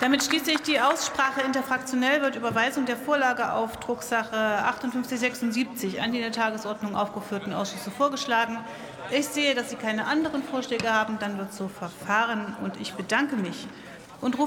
Damit schließe ich die Aussprache. Interfraktionell wird Überweisung der Vorlage auf Drucksache 5876 an die in der Tagesordnung aufgeführten Ausschüsse vorgeschlagen. Ich sehe, dass Sie keine anderen Vorschläge haben. Dann wird so verfahren. Und ich bedanke mich und rufe